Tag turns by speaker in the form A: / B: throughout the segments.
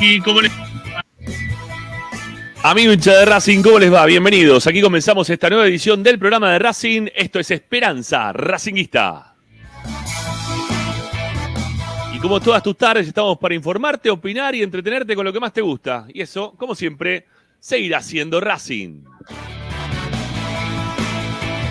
A: Ricky, ¿cómo les Amigo de Racing, ¿cómo les va? Bienvenidos. Aquí comenzamos esta nueva edición del programa de Racing. Esto es Esperanza Racinguista. Y como todas tus tardes, estamos para informarte, opinar y entretenerte con lo que más te gusta. Y eso, como siempre, seguirá siendo Racing.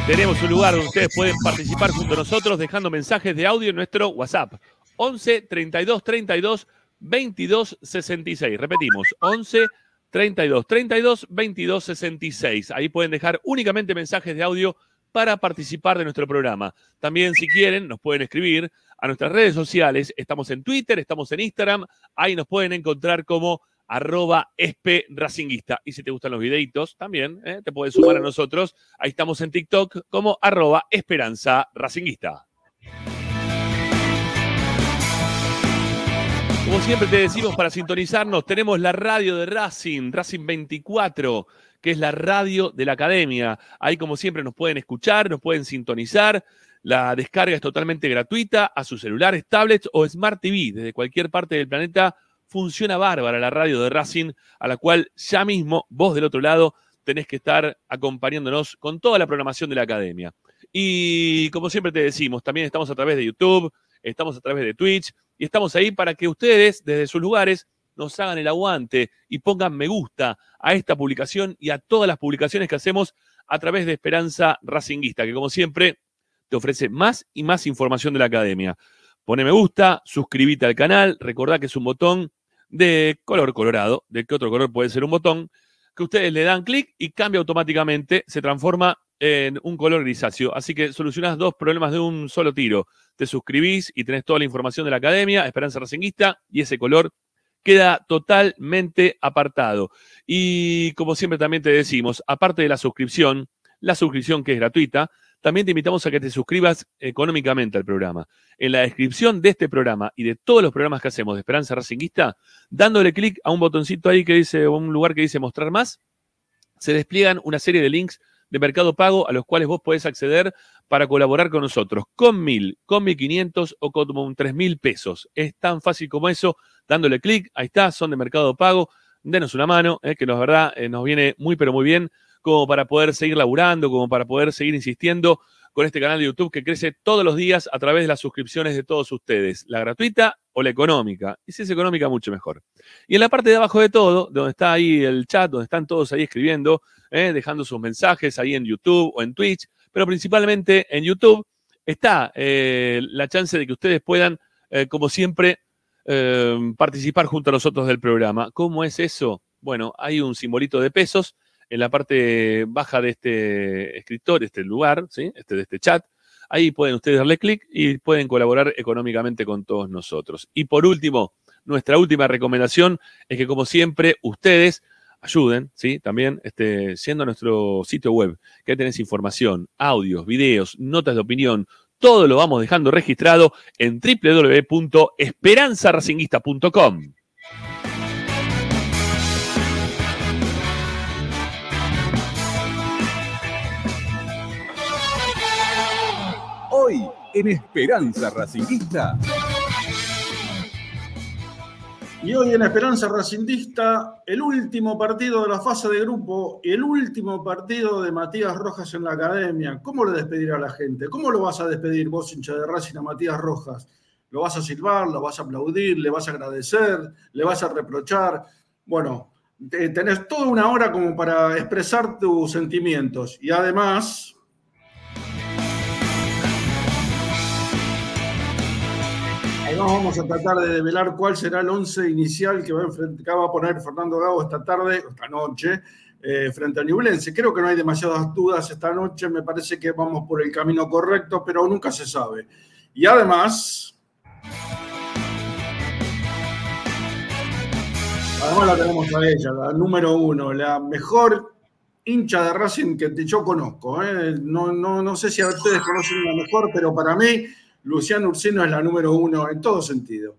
A: Tenemos un lugar donde ustedes pueden participar junto a nosotros dejando mensajes de audio en nuestro WhatsApp. 11 32 32 22 66. Repetimos, 11 32 32 22 66. Ahí pueden dejar únicamente mensajes de audio para participar de nuestro programa. También, si quieren, nos pueden escribir a nuestras redes sociales. Estamos en Twitter, estamos en Instagram. Ahí nos pueden encontrar como arroba espracinguista. Y si te gustan los videitos, también ¿eh? te puedes sumar a nosotros. Ahí estamos en TikTok como arroba esperanza racinguista. Como siempre te decimos para sintonizarnos, tenemos la radio de Racing, Racing 24, que es la radio de la academia. Ahí como siempre nos pueden escuchar, nos pueden sintonizar. La descarga es totalmente gratuita a sus celulares, tablets o Smart TV. Desde cualquier parte del planeta funciona bárbara la radio de Racing, a la cual ya mismo vos del otro lado tenés que estar acompañándonos con toda la programación de la academia. Y como siempre te decimos, también estamos a través de YouTube, estamos a través de Twitch y estamos ahí para que ustedes desde sus lugares nos hagan el aguante y pongan me gusta a esta publicación y a todas las publicaciones que hacemos a través de Esperanza Racinguista, que como siempre te ofrece más y más información de la academia. Pone me gusta, suscríbete al canal, recordá que es un botón de color colorado, de qué otro color puede ser un botón, que ustedes le dan clic y cambia automáticamente, se transforma en un color grisáceo. Así que solucionás dos problemas de un solo tiro. Te suscribís y tenés toda la información de la academia, Esperanza Racinguista, y ese color queda totalmente apartado. Y como siempre también te decimos, aparte de la suscripción, la suscripción que es gratuita, también te invitamos a que te suscribas económicamente al programa. En la descripción de este programa y de todos los programas que hacemos de Esperanza Racinguista, dándole clic a un botoncito ahí que dice, un lugar que dice mostrar más, se despliegan una serie de links de Mercado Pago a los cuales vos podés acceder para colaborar con nosotros, con mil, con mil quinientos o con tres mil pesos. Es tan fácil como eso, dándole clic, ahí está, son de Mercado Pago, denos una mano, eh, que la verdad eh, nos viene muy pero muy bien como para poder seguir laburando, como para poder seguir insistiendo con este canal de YouTube que crece todos los días a través de las suscripciones de todos ustedes, la gratuita o la económica. Y si es económica, mucho mejor. Y en la parte de abajo de todo, donde está ahí el chat, donde están todos ahí escribiendo, eh, dejando sus mensajes ahí en YouTube o en Twitch, pero principalmente en YouTube, está eh, la chance de que ustedes puedan, eh, como siempre, participar junto a nosotros del programa. ¿Cómo es eso? Bueno, hay un simbolito de pesos en la parte baja de este escritor, este lugar, ¿sí? este, de este chat. Ahí pueden ustedes darle clic y pueden colaborar económicamente con todos nosotros. Y por último, nuestra última recomendación es que, como siempre, ustedes ayuden, ¿sí? También este, siendo nuestro sitio web, que ahí tenés información, audios, videos, notas de opinión, todo lo vamos dejando registrado en www.esperanzaracinguista.com.
B: en Esperanza Racinguista.
C: Y hoy en Esperanza Racingista, el último partido de la fase de grupo, el último partido de Matías Rojas en la academia. ¿Cómo le despedirá a la gente? ¿Cómo lo vas a despedir vos, hincha de Racing, a Matías Rojas? ¿Lo vas a silbar? ¿Lo vas a aplaudir? ¿Le vas a agradecer? ¿Le vas a reprochar? Bueno, tenés toda una hora como para expresar tus sentimientos. Y además, Además vamos a tratar de develar cuál será el once inicial que va, a, va a poner Fernando Gago esta tarde, esta noche, eh, frente a Newlense. Creo que no hay demasiadas dudas esta noche, me parece que vamos por el camino correcto, pero nunca se sabe. Y además... Además la tenemos a ella, la número uno, la mejor hincha de Racing que yo conozco. ¿eh? No, no, no sé si a ustedes conocen la mejor, pero para mí Luciana Ursino es la número uno en todo sentido.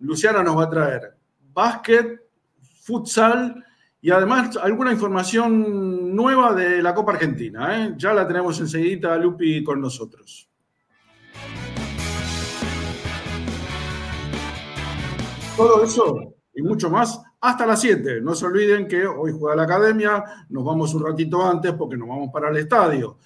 C: Luciana nos va a traer básquet, futsal y además alguna información nueva de la Copa Argentina. ¿eh? Ya la tenemos enseguida, Lupi, con nosotros. Todo eso y mucho más hasta las 7. No se olviden que hoy juega la academia, nos vamos un ratito antes porque nos vamos para el estadio.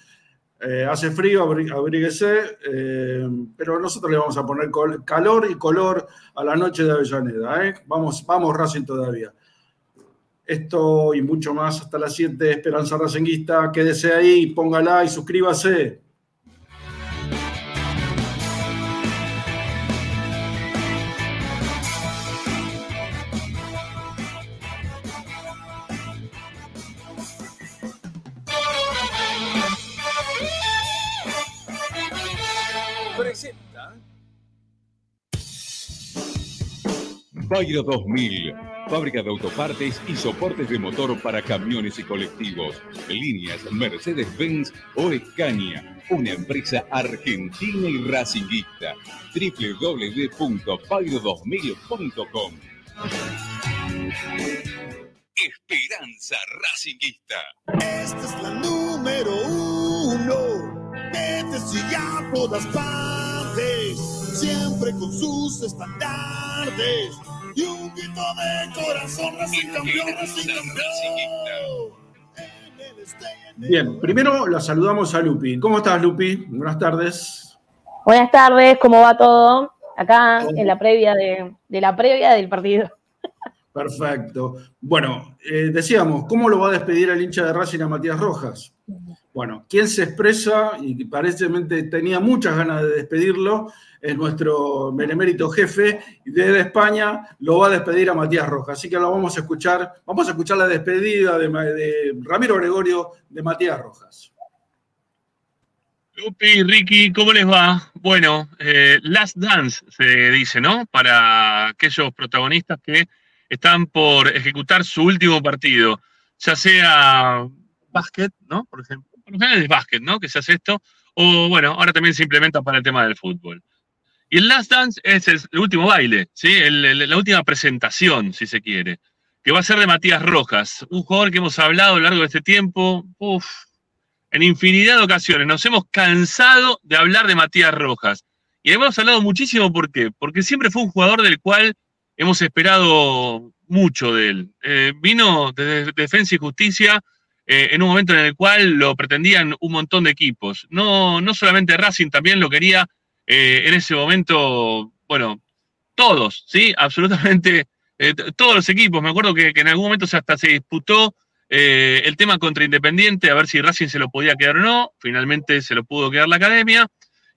C: Eh, hace frío, abríguese, eh, pero nosotros le vamos a poner calor y color a la noche de Avellaneda. ¿eh? Vamos, vamos Racing todavía. Esto y mucho más hasta las 7, Esperanza Racinguista. Quédese ahí, póngala y suscríbase.
B: Bayro 2000, fábrica de autopartes y soportes de motor para camiones y colectivos. Líneas Mercedes-Benz o Escaña, una empresa argentina y racinguista. www.bayro2000.com Esperanza Racinguista.
D: Esta es la número uno, te sigue a todas partes, siempre con sus estandartes y un grito de corazón, Racing campeón, Racing campeón.
C: Bien, primero la saludamos a Lupi. ¿Cómo estás, Lupi? Buenas tardes.
E: Buenas tardes, ¿cómo va todo? Acá en la previa de, de la previa del partido.
C: Perfecto. Bueno, eh, decíamos, ¿cómo lo va a despedir el hincha de Racing a Matías Rojas? Bueno, quien se expresa y parecentemente tenía muchas ganas de despedirlo es nuestro benemérito jefe desde España lo va a despedir a Matías Rojas. Así que lo vamos a escuchar, vamos a escuchar la despedida de, Ramiro Gregorio de Matías Rojas.
A: Lupi, Ricky, ¿cómo les va? Bueno, eh, Last Dance se dice, ¿no? Para aquellos protagonistas que están por ejecutar su último partido, ya sea básquet, ¿no? Por ejemplo, general es básquet, ¿no? Que se hace esto, o bueno, ahora también se implementa para el tema del fútbol. Y el Last Dance es el, último baile, ¿sí? la última presentación, si se quiere, que va a ser de Matías Rojas, un jugador que hemos hablado a lo largo de este tiempo, en infinidad de ocasiones. Nos hemos cansado de hablar de Matías Rojas. Y hemos hablado muchísimo, ¿por qué? Porque siempre fue un jugador del cual hemos esperado mucho de él. Eh, vino desde Defensa y Justicia eh, en un momento en el cual lo pretendían un montón de equipos. No, no solamente Racing, también lo quería eh, en ese momento, bueno, todos, ¿sí? Absolutamente eh, todos los equipos. Me acuerdo que, en algún momento hasta se disputó el tema contra Independiente, a ver si Racing se lo podía quedar o no. Finalmente se lo pudo quedar la academia.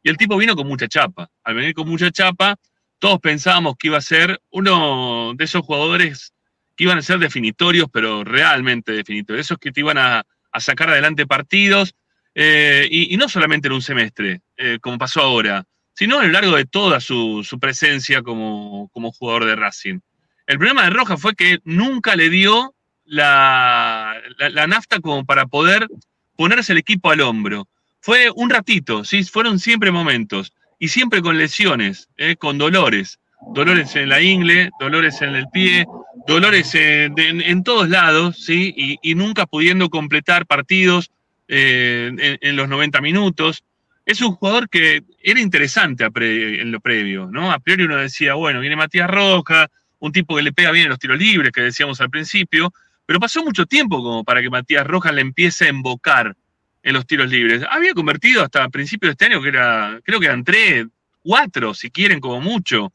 A: Y el tipo vino con mucha chapa. Al venir con mucha chapa, todos pensábamos que iba a ser uno de esos jugadores que iban a ser definitorios, pero realmente definitorios. Esos que te iban a, sacar adelante partidos. y, no solamente en un semestre, como pasó ahora sino a lo largo de toda su, presencia como, jugador de Racing. El problema de Roja fue que nunca le dio la, la- la nafta como para poder ponerse el equipo al hombro. Fue un ratito, ¿sí? fueron siempre momentos, y siempre con lesiones, ¿eh? con dolores. Dolores en la ingle, dolores en el pie, dolores en, en- todos lados, ¿sí? Y, nunca pudiendo completar partidos eh, en, los 90 minutos. Es un jugador que era interesante en lo previo, ¿no? A priori uno decía, bueno, viene Matías Roja, un tipo que le pega bien en los tiros libres, que decíamos al principio, pero pasó mucho tiempo como para que Matías Rojas le empiece a embocar en los tiros libres. Había convertido hasta principios de este año, que era, creo que eran tres, cuatro, si quieren, como mucho,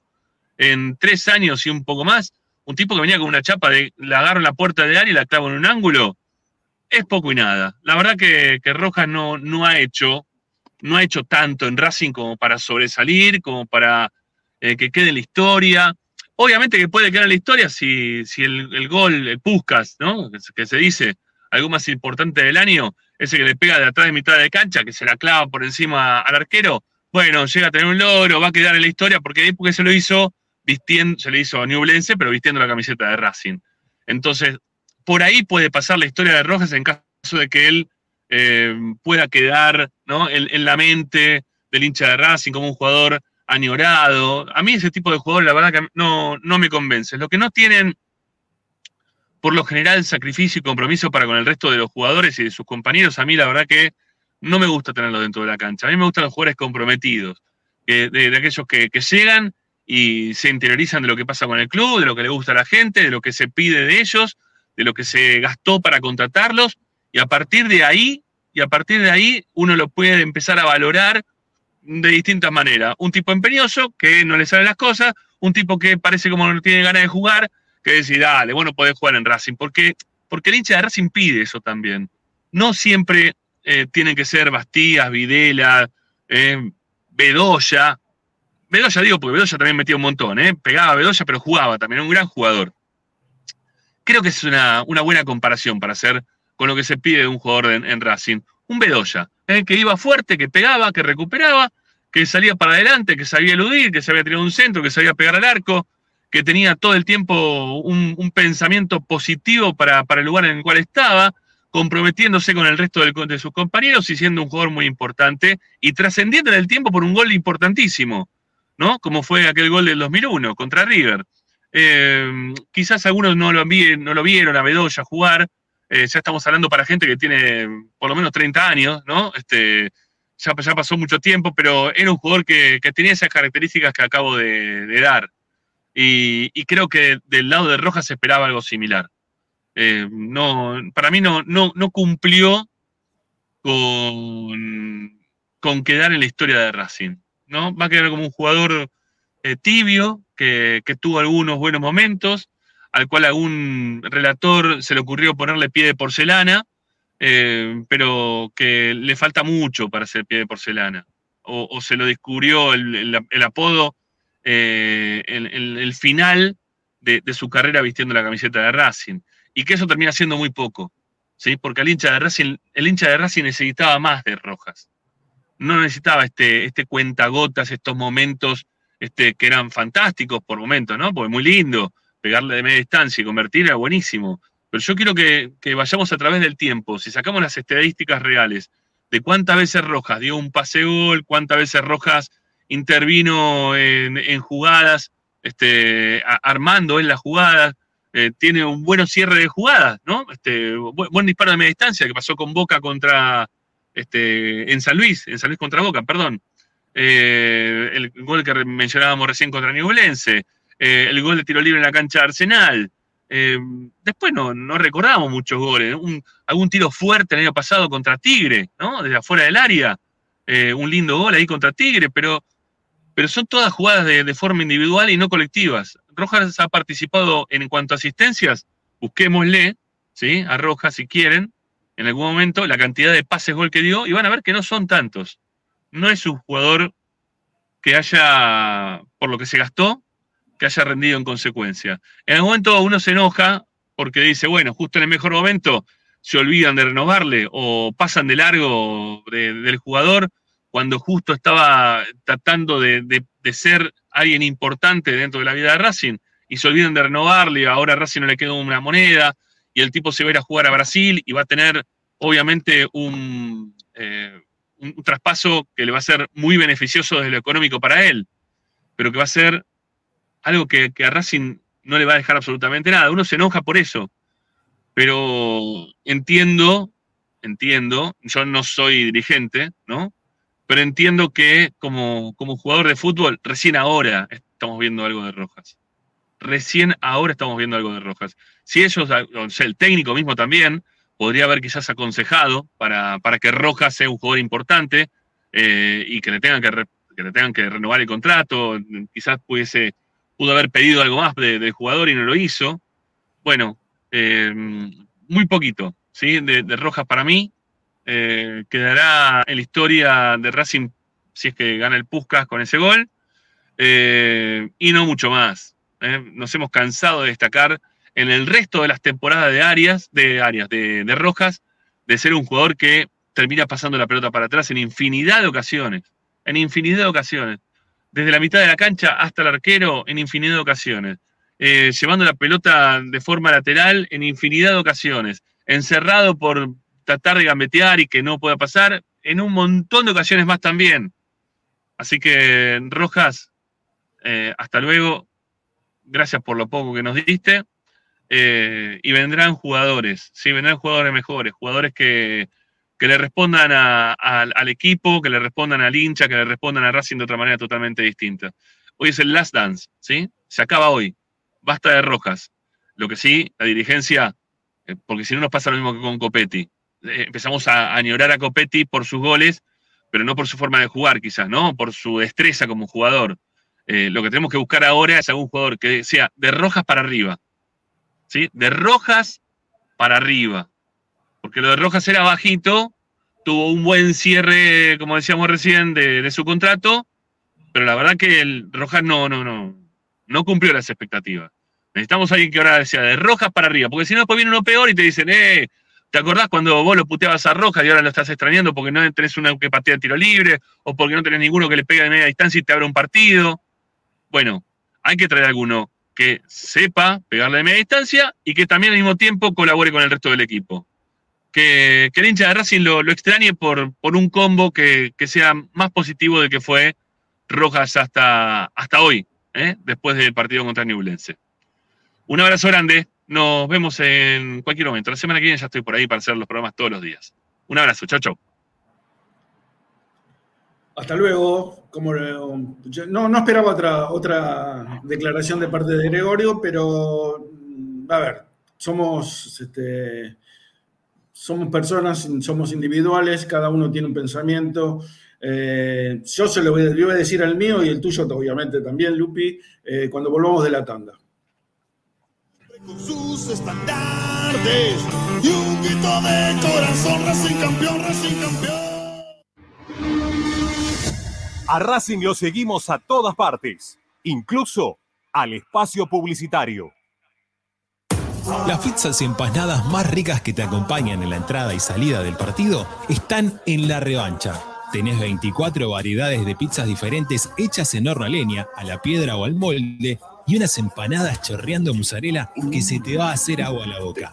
A: en tres años y un poco más. Un tipo que venía con una chapa de la agarro en la puerta de área y la clavo en un ángulo. Es poco y nada. La verdad que, que Rojas no, no ha hecho, no ha hecho tanto en Racing como para sobresalir, como para eh, que quede en la historia. Obviamente que puede quedar en la historia si, si el, gol, el Puskas, ¿no? Que, se- que se dice, algo más importante del año, ese que le pega de atrás de mitad de cancha, que se la clava por encima al arquero, bueno, llega a tener un logro, va a quedar en la historia, porque porque se lo hizo vistiendo, se le hizo a Newblense, pero vistiendo la camiseta de Racing. Entonces, por ahí puede pasar la historia de Rojas en caso de que él eh, pueda quedar ¿no? en, en la mente del hincha de Racing como un jugador añorado. A mí ese tipo de jugadores, la verdad que no, no me convence. Lo que no tienen, por lo general, sacrificio y compromiso para con el resto de los jugadores y de sus compañeros, a mí la verdad que no me gusta tenerlo dentro de la cancha. A mí me gustan los jugadores comprometidos, de, de aquellos que, que llegan y se interiorizan de lo que pasa con el club, de lo que le gusta a la gente, de lo que se pide de ellos, de lo que se gastó para contratarlos, y a partir de ahí, y a partir de ahí, uno lo puede empezar a valorar de distintas maneras. Un tipo empeñoso, que no le salen las cosas, un tipo que parece como no tiene ganas de jugar, que decir, dale, bueno, podés jugar en Racing, porque, porque el hincha de Racing pide eso también. No siempre eh, tienen que ser Bastías, Videla, eh, Bedoya. Bedoya digo, porque Bedoya también metía un montón, ¿eh? pegaba a Bedoya, pero jugaba también, era un gran jugador. Creo que es una, una buena comparación para hacer con lo que se pide de un jugador en, Racing. Un Bedoya, ¿eh? que iba fuerte, que pegaba, que recuperaba, que salía para adelante, que sabía eludir, que sabía tirar un centro, que sabía pegar al arco, que tenía todo el tiempo un, un pensamiento positivo para, para el lugar en el cual estaba, comprometiéndose con el resto del- de sus compañeros y siendo un jugador muy importante y trascendiendo en el tiempo por un gol importantísimo, ¿no? Como fue aquel gol del 2001 contra River. Eh, quizás algunos no lo, no lo vieron a Bedoya jugar, eh, ya estamos hablando para gente que tiene por lo menos 30 años, ¿no? Este, ya, ya pasó mucho tiempo, pero era un jugador que, que tenía esas características que acabo de, dar. Y, y creo que del lado de Rojas se esperaba algo similar. Eh, no, para mí no, no, no cumplió con, con quedar en la historia de Racing. ¿No? Va a quedar como un jugador eh, tibio, que, que tuvo algunos buenos momentos, al cual algún relator se le ocurrió ponerle pie de porcelana, eh, pero que le falta mucho para ser pie de porcelana. O, se lo descubrió el, el- apodo eh, el final de, de su carrera vistiendo la camiseta de Racing. Y que eso termina siendo muy poco, ¿sí? Porque el hincha de Racing, el hincha de Racing necesitaba más de Rojas. No necesitaba este, este cuentagotas, estos momentos este, que eran fantásticos por momentos, ¿no? Porque muy lindo, pegarle de media distancia y convertir era buenísimo. Pero yo quiero que, que vayamos a través del tiempo. Si sacamos las estadísticas reales de cuántas veces Rojas dio un pase gol, cuántas veces Rojas intervino en, jugadas, este, armando en las jugadas, eh, tiene un buen cierre de jugadas, ¿no? Este, bu- buen disparo de media distancia que pasó con Boca contra, este, en San Luis, en San Luis contra Boca, perdón. Eh, el gol que mencionábamos recién contra Newblense, eh, el gol de tiro libre en la cancha de Arsenal. Eh, después no, no recordamos muchos goles. Un- algún tiro fuerte el año pasado contra Tigre, ¿no? Desde afuera del área. Un lindo gol ahí contra Tigre, pero, pero son todas jugadas de, de forma individual y no colectivas. Rojas ha participado en cuanto a asistencias, busquémosle, ¿sí? A Rojas si quieren, en algún momento, la cantidad de pases gol que dio, y van a ver que no son tantos. No es un jugador que haya, por lo que se gastó, que haya rendido en consecuencia. En algún momento uno se enoja porque dice, bueno, justo en el mejor momento se olvidan de renovarle o pasan de largo de- del jugador cuando justo estaba tratando de, ser alguien importante dentro de la vida de Racing y se olvidan de renovarle, ahora Racing no le quedó una moneda y el tipo se va a ir a jugar a Brasil y va a tener, obviamente, un, eh, un, un traspaso que le va a ser muy beneficioso desde lo económico para él, pero que va a ser algo que, que a Racing no le va a dejar absolutamente nada. Uno se enoja por eso, pero entiendo, entiendo, yo no soy dirigente, ¿no? Pero entiendo que como, como jugador de fútbol, recién ahora estamos viendo algo de Rojas. Recién ahora estamos viendo algo de Rojas. Si ellos, el técnico mismo también, podría haber quizás aconsejado para, para que Rojas sea un jugador importante eh, y que le, tengan que, que le tengan que renovar el contrato, quizás pudiese, pudo haber pedido algo más de- del jugador y no lo hizo. Bueno, eh, muy poquito, ¿sí? De, de Rojas para mí. Eh, quedará en la historia de Racing si es que gana el Puskas con ese gol. Y no mucho más. Nos hemos cansado de destacar en el resto de las temporadas de Arias, de Arias, de, de Rojas, de ser un jugador que termina pasando la pelota para atrás en infinidad de ocasiones. En infinidad de ocasiones. Desde la mitad de la cancha hasta el arquero, en infinidad de ocasiones. Eh, llevando la pelota de forma lateral en infinidad de ocasiones. Encerrado por tratar de gambetear y que no pueda pasar, en un montón de ocasiones más también. Así que, Rojas, eh, hasta luego. Gracias por lo poco que nos diste. Eh, y vendrán jugadores, sí, vendrán jugadores mejores, jugadores que, que le respondan al- equipo, que le respondan al hincha, que le respondan a Racing de otra manera totalmente distinta. Hoy es el last dance, ¿sí? Se acaba hoy. Basta de Rojas. Lo que sí, la dirigencia, eh, porque si no nos pasa lo mismo que con Copetti. Eh, empezamos a añorar a Copetti por sus goles, pero no por su forma de jugar, quizás, ¿no? Por su destreza como jugador. Lo que tenemos que buscar ahora es algún jugador que sea de Rojas para arriba. De Rojas para arriba. Porque lo de Rojas era bajito, tuvo un buen cierre, como decíamos recién, de, su contrato, pero la verdad que el Rojas no, no, no, no cumplió las expectativas. Necesitamos a alguien que ahora sea de Rojas para arriba, porque si no, después viene uno peor y te dicen, eh, ¿te acordás cuando vos lo puteabas a Rojas y ahora lo estás extrañando porque no tenés uno que patea tiro libre o porque no tenés ninguno que le pegue de media distancia y te abra un partido? Bueno, hay que traer alguno que sepa pegarle de media distancia y que también al mismo tiempo colabore con el resto del equipo. Que, que el hincha de Racing lo, lo extrañe por, por un combo que, que sea más positivo del que fue Rojas hasta, hasta hoy, ¿eh? después del partido contra Newlense. Un abrazo grande, nos vemos en cualquier momento. La semana que viene ya estoy por ahí para hacer los programas todos los días. Un abrazo, chau, chau.
C: Hasta luego. Como, no, no esperaba otra, otra declaración de parte de Gregorio, pero mm, a ver, somos, este, somos personas, somos individuales, cada uno tiene un pensamiento. Eh, yo se lo voy, a- decir al mío y el tuyo, obviamente, también, Lupi, eh, cuando volvamos de la tanda.
D: con sus estandartes y un grito de corazón, Racing campeón, Racing campeón.
F: A Racing lo seguimos a todas partes, incluso al espacio publicitario.
G: Las pizzas y empanadas más ricas que te acompañan en la entrada y salida del partido están en La Revancha. Tenés 24 variedades de pizzas diferentes hechas en horno a leña, a la piedra o al molde y unas empanadas chorreando mozzarella que se te va a hacer agua a la boca.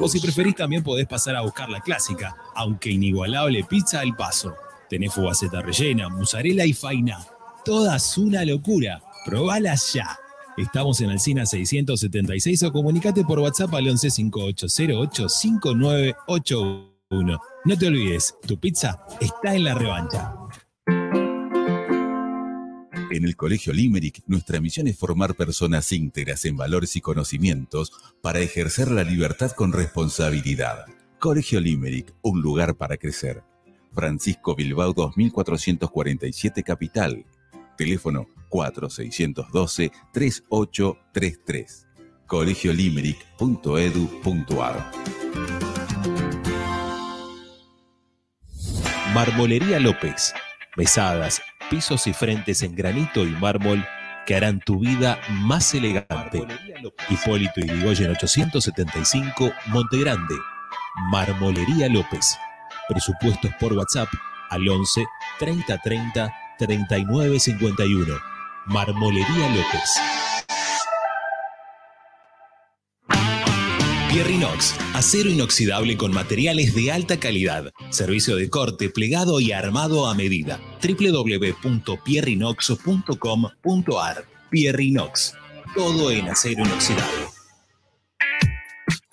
G: O si preferís también podés pasar a buscar la clásica, aunque inigualable pizza al paso. Tenés fugaceta rellena, mozzarella y faina. Todas una locura. Probalas ya. Estamos en Alcina 676 o comunicate por WhatsApp al 11 5808 5981. No te olvides, tu pizza está en la revancha.
B: En el Colegio Limerick, nuestra misión es formar personas íntegras en valores y conocimientos para ejercer la libertad con responsabilidad. Colegio Limerick, un lugar para crecer. Francisco Bilbao 2447 Capital. Teléfono 4612-3833. colegiolimerick.edu.ar
G: Marmolería López. Mesadas, pisos y frentes en granito y mármol que harán tu vida más elegante. Hipólito Yrigoyen 875, Montegrande. Marmolería López. Presupuestos por WhatsApp al 11 30 30 39 51. Marmolería López. Pierrinox, acero inoxidable con materiales de alta calidad. Servicio de corte, plegado y armado a medida. www.pierrinox.com.ar Pierrinox, todo en acero inoxidable.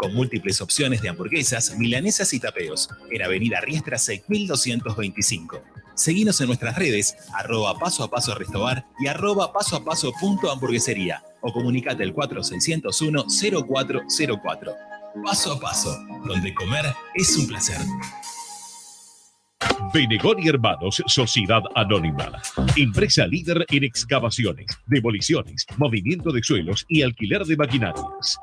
G: con múltiples opciones de hamburguesas, milanesas y tapeos, en Avenida Riestra 6225. Seguinos en nuestras redes, arroba paso a paso restobar y arroba paso a paso punto o comunicate al 4601 0404. Paso a paso, donde comer es un placer.
H: Benegón y Hermanos, Sociedad Anónima. Empresa líder en excavaciones, demoliciones, movimiento de suelos y alquiler de maquinarias.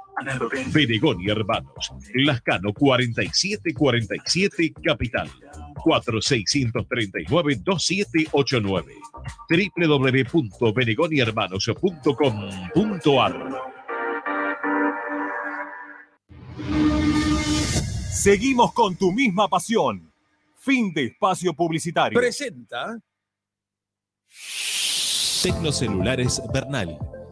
H: Benegón y Hermanos, Lascano 4747 Capital. 4639-2789 www.benegonihermanos.com.ar
F: Seguimos con tu misma pasión. Fin de espacio publicitario.
I: Presenta
G: Tecnocelulares Bernal.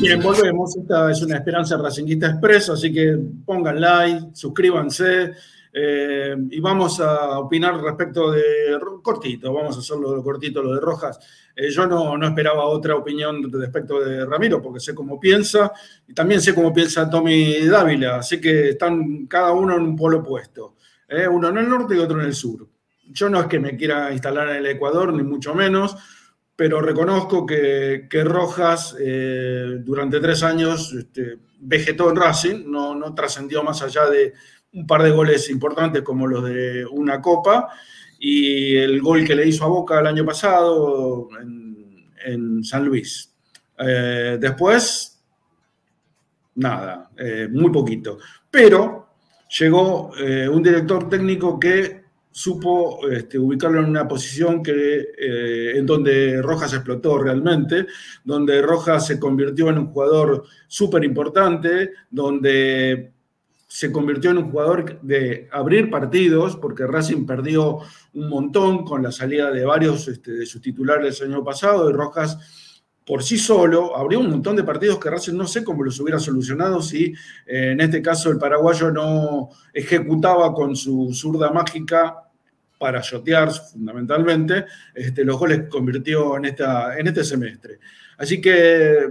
C: Bien, volvemos. Esta es una Esperanza Racinguista Express, así que pongan like, suscríbanse eh, y vamos a opinar respecto de cortito, vamos a hacerlo cortito, lo de Rojas. Eh, yo no, no, esperaba otra opinión respecto de Ramiro, porque sé cómo piensa y también sé cómo piensa Tommy Dávila, así que están cada uno en un polo opuesto, eh, uno en el norte y otro en el sur. Yo no es que me quiera instalar en el Ecuador, ni mucho menos, pero reconozco que, que Rojas durante tres años este, vegetó en Racing, no, no trascendió más allá de un par de goles importantes como los de una copa y el gol que le hizo a Boca el año pasado en, San Luis. Eh, después, nada, eh, muy poquito. Pero llegó eh, un director técnico que supo este, ubicarlo en una posición que, en donde Rojas explotó realmente, donde Rojas se convirtió en un jugador súper importante, donde se convirtió en un jugador de abrir partidos, porque Racing perdió un montón con la salida de varios este, de sus titulares el año pasado, y Rojas por sí solo abrió un montón de partidos que Racing no sé cómo los hubiera solucionado si eh, en este caso el paraguayo no ejecutaba con su zurda mágica para shotear fundamentalmente este, los goles que convirtió en, esta, en este semestre. Así que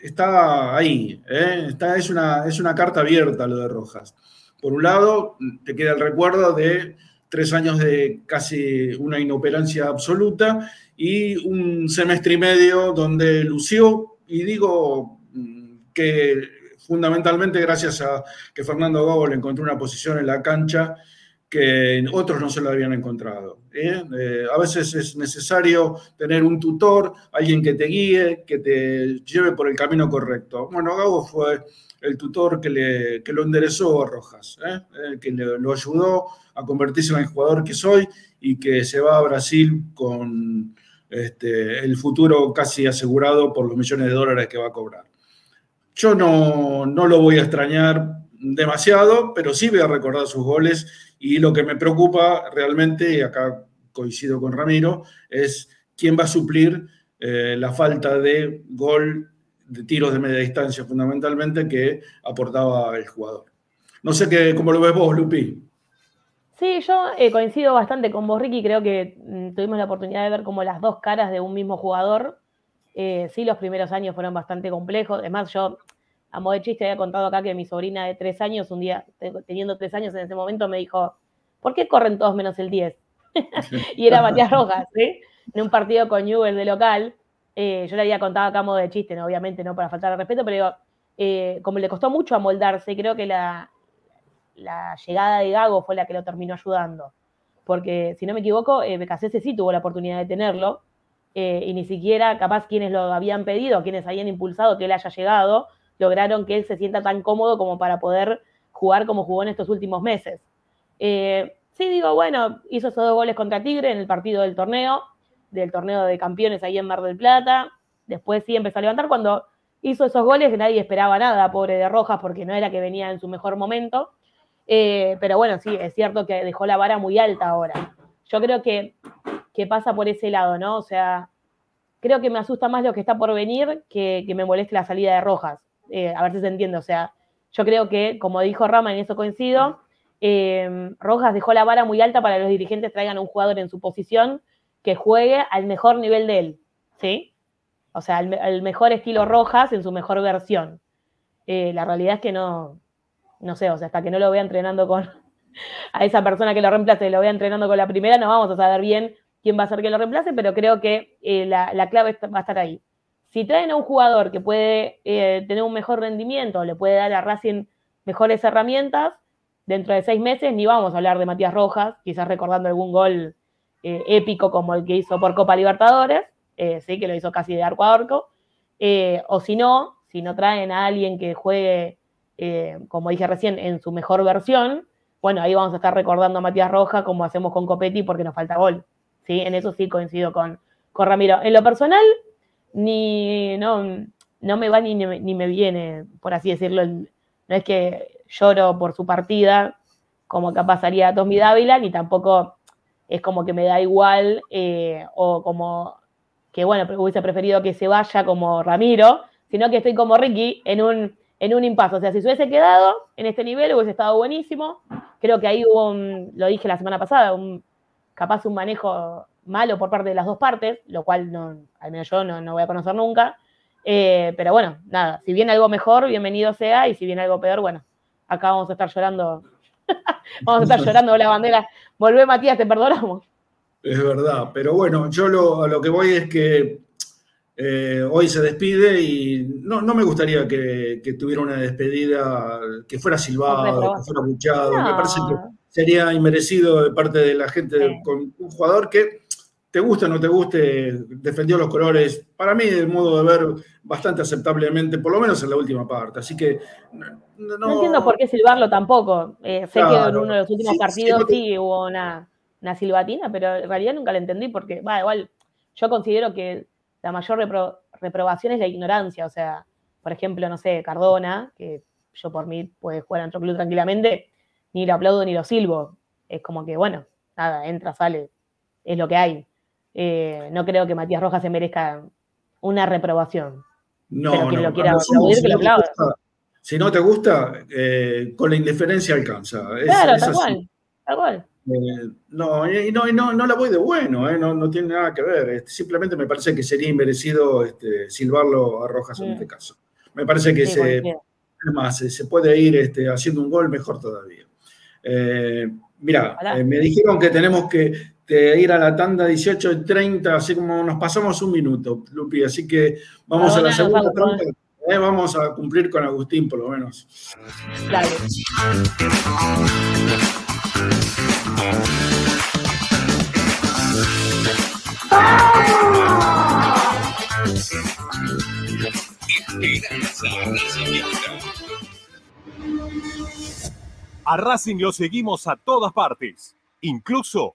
C: está ahí, ¿eh? está, es, una, es una carta abierta lo de Rojas. Por un lado, te queda el recuerdo de tres años de casi una inoperancia absoluta y un semestre y medio donde lució, y digo mm, que fundamentalmente gracias a que Fernando Gago le encontró una posición en la cancha que otros no se lo habían encontrado. ¿eh? Eh, a veces es necesario tener un tutor, alguien que te guíe, que te lleve por el camino correcto. Bueno, Gago fue el tutor que, le, que lo enderezó a Rojas, ¿eh? que le, lo ayudó a convertirse en el jugador que soy y que se va a Brasil con este, el futuro casi asegurado por los millones de dólares que va a cobrar. Yo no, no lo voy a extrañar demasiado, pero sí voy a recordar sus goles y lo que me preocupa realmente, y acá coincido con Ramiro, es quién va a suplir eh, la falta de gol de tiros de media distancia fundamentalmente que aportaba el jugador. No sé qué, cómo lo ves vos, Lupi.
E: Sí, yo eh, coincido bastante con vos, Ricky. Creo que mm, tuvimos la oportunidad de ver como las dos caras de un mismo jugador. Eh, sí, los primeros años fueron bastante complejos. Además, yo, a modo de chiste, había contado acá que mi sobrina de tres años, un día, teniendo tres años en ese momento, me dijo, ¿por qué corren todos menos el 10? y era Matías Rojas, ¿sí? En un partido con Newell de local. Eh, yo le había contado acá a modo de chiste, obviamente no para faltar al respeto, pero digo, como le costó mucho amoldarse, creo que la, llegada de Gago fue la que lo terminó ayudando. Porque, si no me equivoco, eh, sí tuvo la oportunidad de tenerlo, eh, y ni siquiera, capaz, quienes lo habían pedido, quienes habían impulsado que él haya llegado, lograron que él se sienta tan cómodo como para poder jugar como jugó en estos últimos meses. Eh, sí, digo, bueno, hizo esos dos goles contra Tigre en el partido del torneo, del torneo de campeones ahí en Mar del Plata. Después sí empezó a levantar cuando hizo esos goles que nadie esperaba nada, pobre de Rojas, porque no era que venía en su mejor momento. Eh, pero bueno, sí, es cierto que dejó la vara muy alta ahora. Yo creo que, pasa por ese lado, ¿no? O sea, creo que me asusta más lo que está por venir que, que me moleste la salida de Rojas. Eh, a ver si se entiende. O sea, yo creo que, como dijo Rama, en eso coincido, eh, Rojas dejó la vara muy alta para que los dirigentes traigan un jugador en su posición que juegue al mejor nivel de él, ¿sí? O sea, el, mejor estilo Rojas en su mejor versión. la realidad es que no, no sé, o sea, hasta que no lo vea entrenando con a esa persona que lo reemplace, lo vea entrenando con la primera, no vamos a saber bien quién va a ser que lo reemplace, pero creo que eh, la, clave va a estar ahí. Si traen a un jugador que puede eh, tener un mejor rendimiento, le puede dar a Racing mejores herramientas, dentro de seis meses ni vamos a hablar de Matías Rojas, quizás recordando algún gol eh, épico como el que hizo por Copa Libertadores, sí, que lo hizo casi de arco a arco, o si no, si no traen a alguien que juegue eh, como dije recién, en su mejor versión, bueno, ahí vamos a estar recordando a Matías Roja como hacemos con Copetti porque nos falta gol. ¿sí? En eso sí coincido con, con Ramiro. En lo personal, ni no, no me va ni, ni me viene, por así decirlo. No es que lloro por su partida, como capaz haría Tommy Dávila, ni tampoco es como que me da igual, eh, o como que, bueno, hubiese preferido que se vaya como Ramiro, sino que estoy como Ricky en un en un impasse. O sea, si se hubiese quedado en este nivel, hubiese estado buenísimo. Creo que ahí hubo, un, lo dije la semana pasada, un, capaz un manejo malo por parte de las dos partes, lo cual no, al menos yo no, voy a conocer nunca. Eh, pero bueno, nada, si viene algo mejor, bienvenido sea, y si viene algo peor, bueno, acá vamos a estar llorando. vamos a estar llorando la bandera. Volvé, Matías, te perdonamos.
C: Es verdad, pero bueno, yo lo, a lo que voy es que eh, hoy se despide y no, me gustaría que, tuviera una despedida que fuera silbado, que fuera buchado. Me parece que sería inmerecido de parte de la gente con un jugador que te guste o no te guste, defendió los colores, para mí, de modo de ver, bastante aceptablemente, por lo menos en la última parte. Así que.
E: No, entiendo por qué silbarlo tampoco. Eh, sé que en uno de los últimos partidos sí, hubo una, una silbatina, pero en realidad nunca la entendí porque, va, igual, yo considero que la mayor reprobación es la ignorancia. O sea, por ejemplo, no sé, Cardona, que yo por mí puede jugar en otro club tranquilamente, ni lo aplaudo ni lo silbo. Es como que, bueno, nada, entra, sale, es lo que hay. Eh, no creo que Matías Rojas se merezca una reprobación.
C: No, Pero quien lo quiera que lo. Si no te gusta, eh, con la indiferencia alcanza.
E: claro, tal cual, tal cual.
C: Eh, no, y no, no, no, la voy de bueno, eh, no, tiene nada que ver. Este, simplemente me parece que sería inmerecido este, silbarlo a Rojas en este caso. me parece que
E: Sí,
C: se,
E: cualquiera.
C: es más, se, puede ir este, haciendo un gol mejor todavía. Eh, mira, me dijeron que tenemos que te- ir a la tanda 18 y 30, así como nos pasamos un minuto, Lupi, así que vamos a la segunda pregunta. Eh, vamos a cumplir con Agustín, por lo menos.
E: Dale.
F: A Racing lo seguimos a todas partes, incluso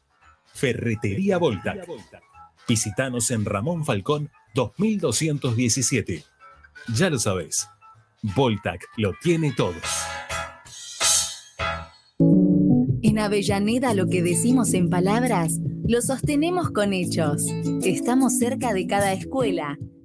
G: Ferretería Voltac. Visítanos en Ramón Falcón 2217. Ya lo sabes, Voltac lo tiene todo.
I: En Avellaneda lo que decimos en palabras, lo sostenemos con hechos. Estamos cerca de cada escuela,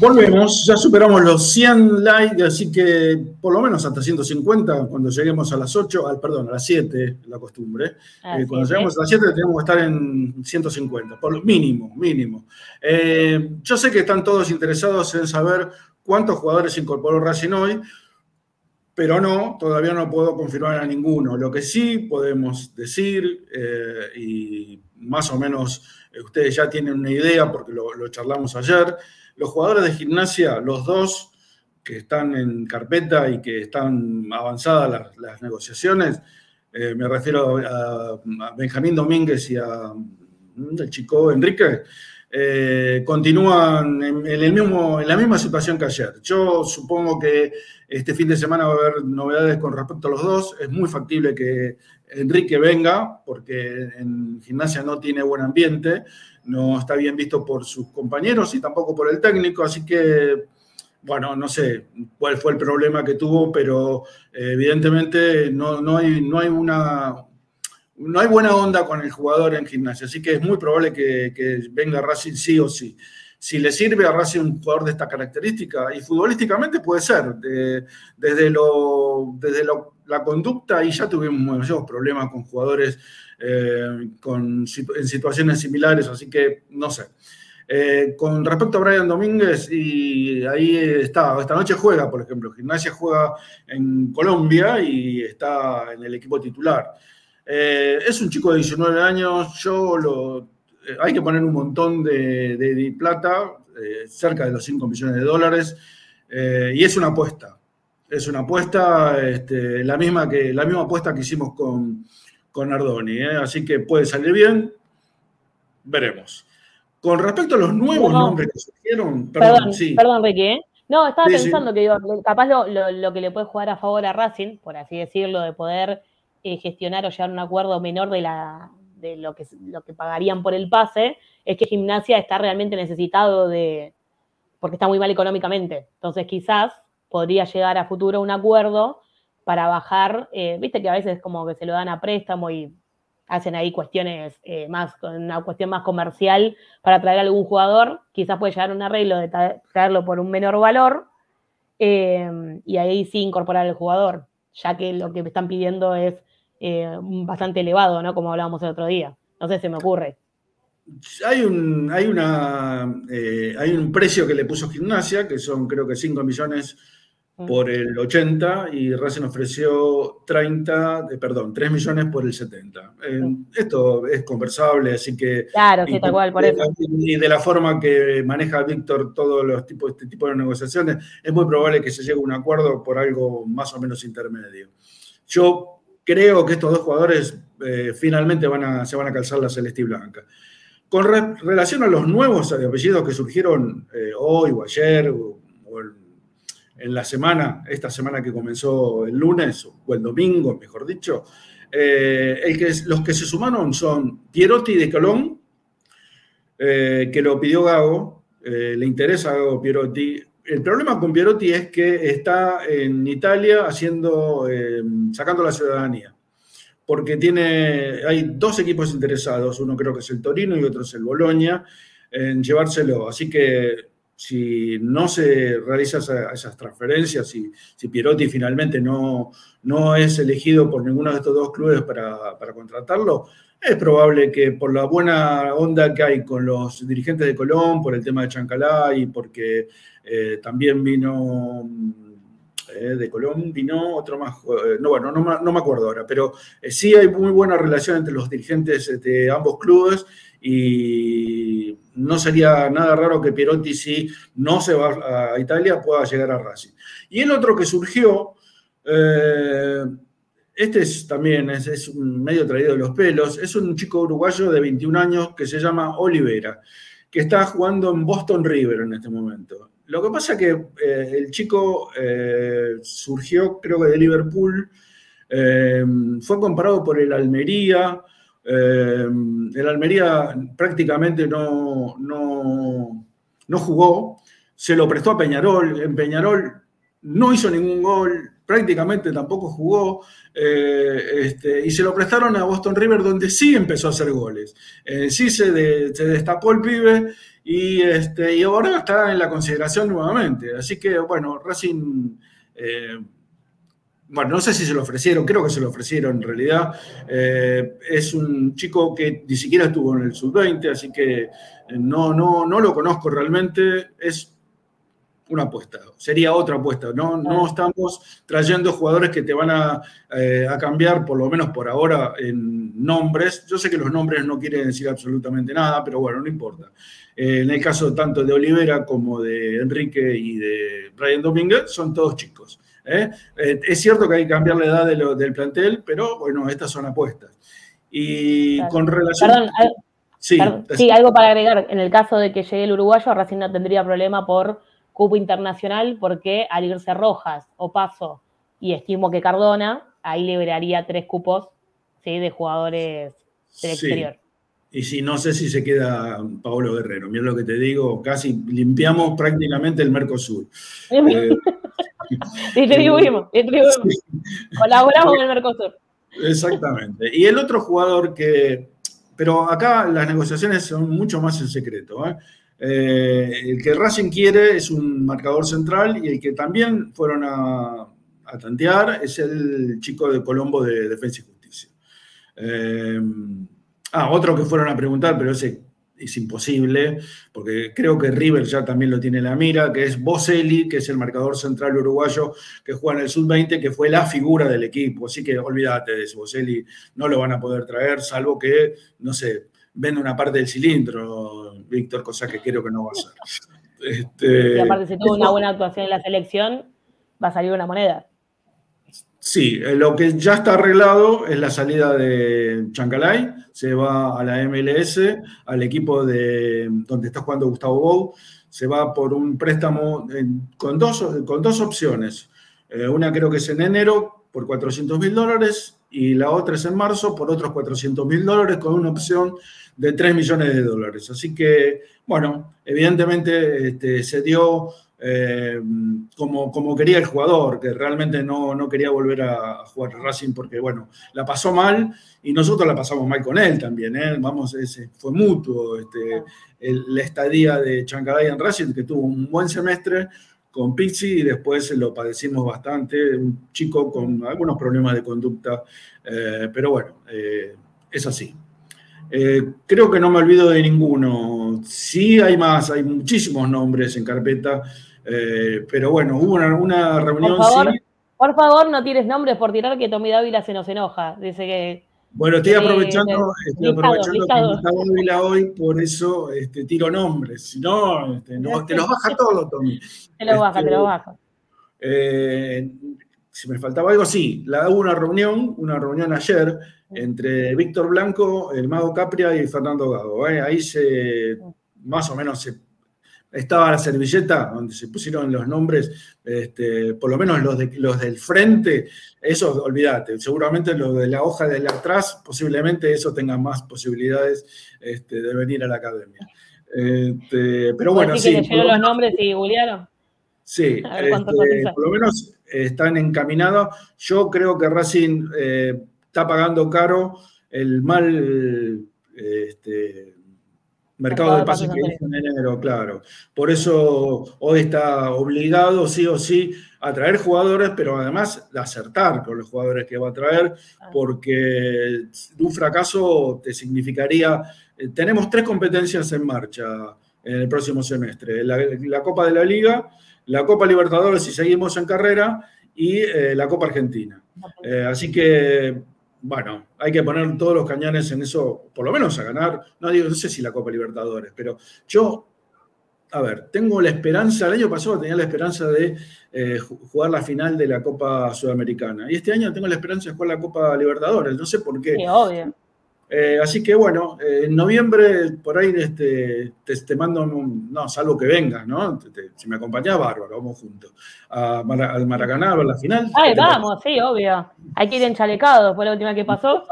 C: Volvemos, ya superamos los 100 likes, así que por lo menos hasta 150 cuando lleguemos a las 8, al, perdón, a las 7, la costumbre.
E: Ah,
C: Eh, cuando lleguemos a las 7 tenemos que estar en 150, por lo mínimo, mínimo. Eh, yo sé que están todos interesados en saber cuántos jugadores incorporó Racing hoy, pero no, todavía no puedo confirmar a ninguno. Lo que sí podemos decir, eh, y más o menos ustedes ya tienen una idea porque lo, lo charlamos ayer, los jugadores de gimnasia, los dos que están en carpeta y que están avanzadas las, negociaciones, eh, me refiero a, a Benjamín Domínguez y a mm, el chico Enrique, eh, continúan en la misma situación que ayer. Yo supongo que este fin de semana va a haber novedades con respecto a los dos. Es muy factible que Enrique venga, porque en gimnasia no tiene buen ambiente, no está bien visto por sus compañeros y tampoco por el técnico, así que, bueno, no sé cuál fue el problema que tuvo, pero eh, evidentemente no, no, hay, no hay una, no hay buena onda con el jugador en gimnasia, así que es muy probable que, que venga Racing sí o sí. Si le sirve a Racing un jugador de esta característica, y futbolísticamente puede ser, de- desde, la conducta, y ya tuvimos muchos problemas con jugadores eh, con, en situaciones similares, así que no sé. Eh, con respecto a Brian Domínguez, y ahí está, esta noche juega, por ejemplo, Gimnasia juega en Colombia y está en el equipo titular. Eh, es un chico de 19 años, yo lo, hay que poner un montón de, de- de plata, eh, cerca de los 5 millones de dólares, eh, y es una apuesta. Es una apuesta, este, la, misma que, la misma apuesta que hicimos con, con Ardoni, ¿eh? así que puede salir bien, veremos. Con respecto a los nuevos
E: No.
C: nombres que surgieron, perdón,
E: Perdón,
C: sí.
E: perdón, Ricky. ¿eh? No, estaba
C: Sí, sí.
E: pensando que digo, capaz lo, lo- lo que le puede jugar a favor a Racing, por así decirlo, de poder eh, gestionar o llegar a un acuerdo menor de, la, de lo, que, lo que pagarían por el pase, es que Gimnasia está realmente necesitado de, porque está muy mal económicamente. Entonces quizás podría llegar a futuro un acuerdo para bajar, eh, viste que a veces como que se lo dan a préstamo y hacen ahí cuestiones eh, más, una cuestión más comercial para traer a algún jugador, quizás puede llegar a un arreglo de tra- traerlo por un menor valor eh, y ahí sí incorporar al jugador, ya que lo que me están pidiendo es eh, bastante elevado, ¿no? Como hablábamos el otro día. No sé, se me ocurre.
C: Hay un, hay, una, eh, hay un precio que le puso Gimnasia, que son creo que 5 millones por el 80, y Racing ofreció 30, de, perdón, 3 millones por el 70. Eh, Esto es conversable, así que...
E: Claro, sí, tal cual, por eso.
C: Y de la forma que maneja Víctor todos los tipos, este tipo de negociaciones, es muy probable que se llegue a un acuerdo por algo más o menos intermedio. Yo creo que estos dos jugadores eh, finalmente van a, se van a calzar la celeste y blanca. Con re- relación a los nuevos apellidos que surgieron eh, hoy o ayer o, en, la semana, esta semana que comenzó el lunes o el domingo, mejor dicho, eh, los que se sumaron son Pierotti de Colón, que lo pidió Gago, le interesa a Gago Pierotti. El problema con Pierotti es que está en Italia haciendo, eh, sacando la ciudadanía, porque tiene, hay dos equipos interesados, uno creo que es el Torino y otro es el Boloña, en llevárselo. Así que si no se realizan esa- esas transferencias, si, si Pierotti finalmente no, no es elegido por ninguno de estos dos clubes para, para contratarlo, es probable que por la buena onda que hay con los dirigentes de Colón, por el tema de Chancalá y porque eh, también vino eh, de Colón, vino otro más, eh, no, bueno, no, me- no me acuerdo ahora, pero sí hay muy buena relación entre los dirigentes de ambos clubes y no sería nada raro que Pierotti, si no se va a Italia, pueda llegar a Racing. Y el otro que surgió, este es también es, es un medio traído de los pelos, es un chico uruguayo de 21 años que se llama Olivera, que está jugando en Boston River en este momento. Lo que pasa es que eh, el chico eh, surgió, creo que de Liverpool, eh, fue comparado por el Almería. el Almería prácticamente no, no, no jugó, se lo prestó a Peñarol. En Peñarol no hizo ningún gol, prácticamente tampoco jugó, eh, este, y se lo prestaron a Boston River, donde sí empezó a hacer goles. Eh, sí se, de- se destapó el pibe y, este, y ahora está en la consideración nuevamente. Así que, bueno, Racing. eh, bueno, no sé si se lo ofrecieron, creo que se lo ofrecieron en realidad. Es un chico que ni siquiera estuvo en el sub-20, así que no, no, no lo conozco realmente. Es una apuesta, sería otra apuesta. No, no estamos trayendo jugadores que te van a, eh, a cambiar, por lo menos por ahora, en nombres. Yo sé que los nombres no quieren decir absolutamente nada, pero bueno, no importa. Eh, en el caso tanto de Olivera como de Enrique y de Brian Domínguez, son todos chicos. ¿eh? Es cierto que hay que cambiar la edad de lo- del plantel, pero bueno, estas son apuestas. Y
E: Claro.
C: con relación...
E: Perdón,
C: sí,
E: sí, algo para agregar. En el caso de que llegue el uruguayo, Racing no tendría problema por cupo internacional, porque al irse Rojas o Paso y estimo que Cardona, ahí liberaría tres cupos ¿sí? de jugadores del
C: Sí.
E: exterior.
C: Y si no sé si se queda Paolo Guerrero. Mira lo que te digo, casi limpiamos prácticamente el Mercosur. Eh,
E: distribuimos, distribuimos. Colaboramos con el Mercosur.
C: Exactamente. Y el otro jugador que. Pero acá las negociaciones son mucho más en secreto. ¿eh? Eh, el que Racing quiere es un marcador central y el que también fueron a, tantear es el chico de Colombo de Defensa y Justicia. Eh, ah, otro que fueron a preguntar, pero ese es imposible, porque creo que River ya también lo tiene en la mira, que es Boselli, que es el marcador central uruguayo que juega en el sub-20, que fue la figura del equipo. Así que olvídate de eso, Boselli no lo van a poder traer, salvo que, no sé, vende una parte del cilindro, Víctor, cosa que creo que no va a hacer. Este,
E: Y aparte, si tuvo una buena actuación en la selección, va a salir una moneda.
C: Sí, eh, lo que ya está arreglado es la salida de Chancalay, se va a la MLS, al equipo de donde está jugando Gustavo Bou, se va por un préstamo en- con, dos, con dos opciones. Eh, una creo que es en enero por 400 mil dólares y la otra es en marzo por otros 400 mil dólares con una opción de 3 millones de dólares. Así que, bueno, evidentemente este, se dio eh, como, como quería el jugador, que realmente no, no quería volver a, jugar Racing porque, bueno, la pasó mal y nosotros la pasamos mal con él también. ¿eh? Vamos, ese, fue mutuo este, la estadía de Chancalay en Racing, que tuvo un buen semestre con Pizzi y después lo padecimos bastante, un chico con algunos problemas de conducta, eh, pero bueno, eh, es así. Eh, creo que no me olvido de ninguno. Sí hay más, hay muchísimos nombres en carpeta, pero bueno, hubo una, una reunión.
E: Por favor,
C: sí.
E: por favor, no tires nombres por tirar que Tommy Dávila se nos enoja. Dice que.
C: Bueno, estoy
E: Eh,
C: aprovechando, estoy aprovechando que está Dávila hoy, por eso este, tiro nombres. Si no, este, no, te los baja todo, Tommy.
E: Te lo baja,
C: Este,
E: te lo baja.
C: Eh, si me faltaba algo, sí. La, hubo una reunión, una reunión ayer entre Víctor Blanco, el Mago Capria y Fernando Gago. ¿eh? Ahí se, más o menos se, estaba la servilleta donde se pusieron los nombres, este, por lo menos los, de, los del frente, eso olvídate. Seguramente los de la hoja de atrás, posiblemente eso tenga más posibilidades este, de venir a la academia. Este, pero bueno,
E: que
C: sí.
E: leyeron
C: lo
E: los nombres y googlearon.
C: Sí, por lo menos están encaminados. Yo creo que Racing eh, está pagando caro el mal este, mercado
E: Mercado
C: de pases
E: pases
C: que hizo en enero, claro. Por eso hoy está obligado, sí o sí, a traer jugadores, pero además de acertar con los jugadores que va a traer, porque un fracaso te significaría. eh, tenemos tres competencias en marcha en el próximo semestre: la, la Copa de la Liga, la Copa Libertadores si seguimos en carrera y eh, la Copa Argentina. Eh, así que bueno, hay que poner todos los cañones en eso, por lo menos a ganar. No digo, no sé si la Copa Libertadores, pero yo, a ver, tengo la esperanza, el año pasado tenía la esperanza de eh, jugar la final de la Copa Sudamericana. Y este año tengo la esperanza de jugar la Copa Libertadores, no sé por qué.
E: Obvio.
C: Eh, así que bueno, eh, en noviembre por ahí este, te, te mando, un, no, salvo que vengas, ¿no? Te- te- si me acompañás, bárbaro, vamos juntos. A Mara- al Maracaná, a ver la final.
E: Ay,
C: ¿Qué te
E: vamos, sí, obvio. Hay que ir enchalecados, fue la última que pasó.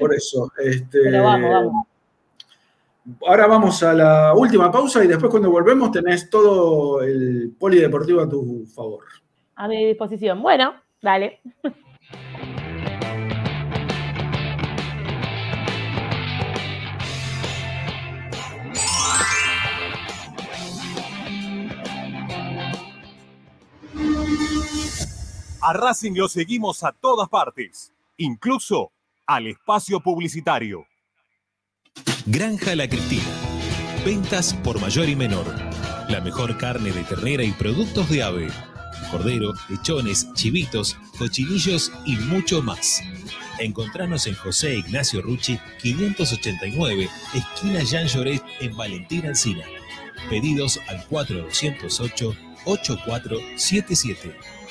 C: Por eso. Este,
E: Pero vamos, vamos.
C: Ahora vamos a la última pausa y después cuando volvemos tenés todo el polideportivo a tu favor.
E: A mi disposición. Bueno, dale.
F: A Racing lo seguimos a todas partes, incluso al espacio publicitario.
G: Granja La Cristina. Ventas por mayor y menor. La mejor carne de ternera y productos de ave. Cordero, lechones, chivitos, cochinillos y mucho más. Encontranos en José Ignacio Rucci 589, esquina Jean Lloret en Valentín Alcina. Pedidos al 4208 8477.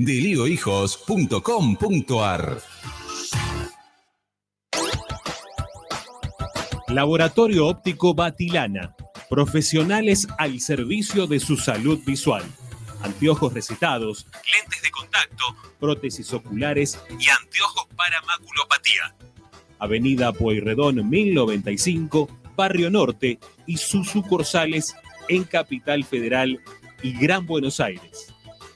B: deliohijos.com.ar
F: Laboratorio Óptico Batilana. Profesionales al servicio de su salud visual. Anteojos recetados, lentes de contacto, prótesis oculares y anteojos para maculopatía. Avenida Pueyrredón 1095, Barrio Norte y sus sucursales en Capital Federal y Gran Buenos Aires.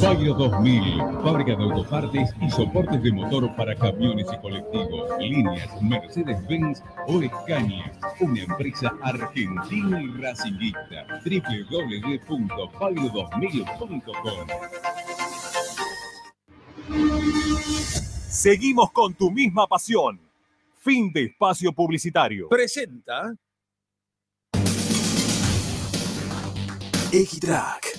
B: Fabio 2000, fábrica de autopartes y soportes de motor para camiones y colectivos. Líneas Mercedes-Benz o Escaña, una empresa argentina y racingista. www.fabio2000.com
F: Seguimos con tu misma pasión. Fin de espacio publicitario.
J: Presenta
K: Equitrack,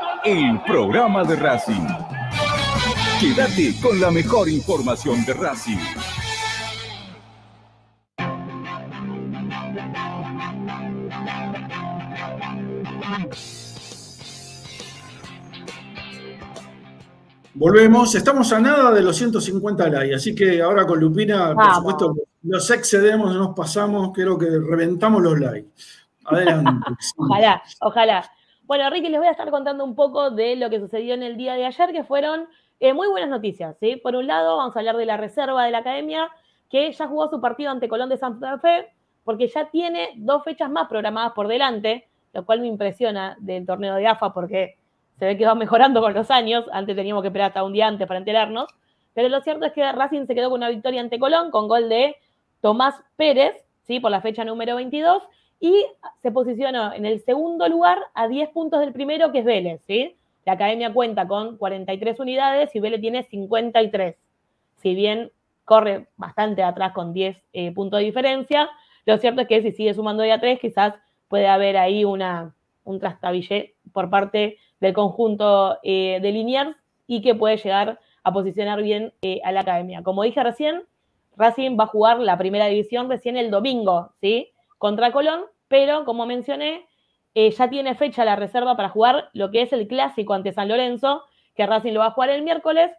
B: el programa de Racing. Quédate con la mejor información de Racing.
C: Volvemos, estamos a nada de los 150 likes, así que ahora con Lupina, por
E: Vamos.
C: supuesto, los excedemos, nos pasamos, creo que reventamos los likes. Adelante.
E: Ojalá, ojalá. Bueno, Ricky, les voy a estar contando un poco de lo que sucedió en el día de ayer, que fueron eh, muy buenas noticias. ¿sí? Por un lado, vamos a hablar de la reserva de la academia, que ya jugó su partido ante Colón de Santa Fe, porque ya tiene dos fechas más programadas por delante, lo cual me impresiona del torneo de AFA, porque se ve que va mejorando con los años. Antes teníamos que esperar hasta un día antes para enterarnos. Pero lo cierto es que Racing se quedó con una victoria ante Colón, con gol de Tomás Pérez, ¿sí? por la fecha número 22, y se posicionó en el segundo lugar a 10 puntos del primero, que es Vélez. ¿sí? La academia cuenta con 43 unidades y Vélez tiene 53. Si bien corre bastante atrás con 10 eh, puntos de diferencia, lo cierto es que si sigue sumando de a 3, quizás puede haber ahí una, un trastabillé por parte del conjunto eh, de Liniers y que puede llegar a posicionar bien eh, a la academia. Como dije recién, Racing va a jugar la primera división recién el domingo, ¿sí? Contra Colón, pero como mencioné, eh, ya tiene fecha la reserva para jugar lo que es el clásico ante San Lorenzo, que Racing lo va a jugar el miércoles,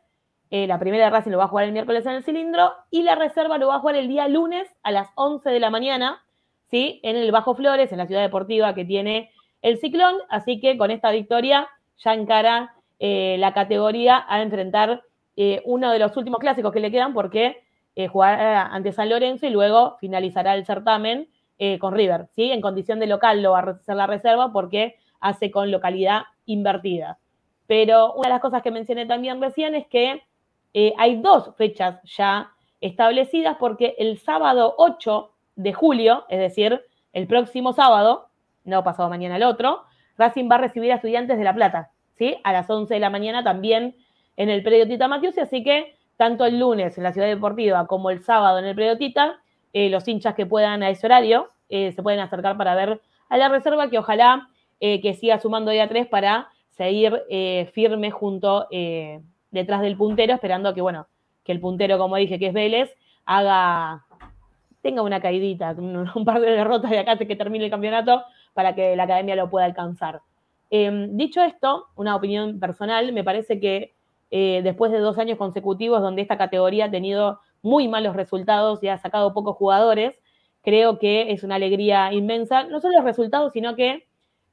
E: eh, la primera de Racing lo va a jugar el miércoles en el cilindro, y la reserva lo va a jugar el día lunes a las 11 de la mañana, ¿sí? En el Bajo Flores, en la ciudad deportiva que tiene el Ciclón, así que con esta victoria ya encara eh, la categoría a enfrentar uno de los últimos clásicos que le quedan porque jugará ante San Lorenzo y luego finalizará el certamen eh, con River, ¿sí? En condición de local lo va a hacer la reserva porque hace con localidad invertida. Pero una de las cosas que mencioné también recién es que eh, hay dos fechas ya establecidas porque el sábado 8 de julio, es decir, el próximo sábado, no pasado mañana el otro, Racing va a recibir a estudiantes de La Plata, ¿sí? A las 11 de la mañana también en el predio Tita Matiusi, así que tanto el lunes en la Ciudad Deportiva como el sábado en el predio Tita, eh, los hinchas que puedan a ese horario eh, se pueden acercar para ver a la reserva, que ojalá eh, que siga sumando día 3 para seguir firme junto detrás del puntero, esperando que, bueno, que el puntero, como dije, que es Vélez, haga, tenga una caidita, un, par de derrotas de acá hasta que termine el campeonato para que la academia lo pueda alcanzar. Eh, dicho esto, una opinión personal, me parece que después de dos años consecutivos donde esta categoría ha tenido muy malos resultados y ha sacado pocos jugadores, creo que es una alegría inmensa, no solo los resultados, sino que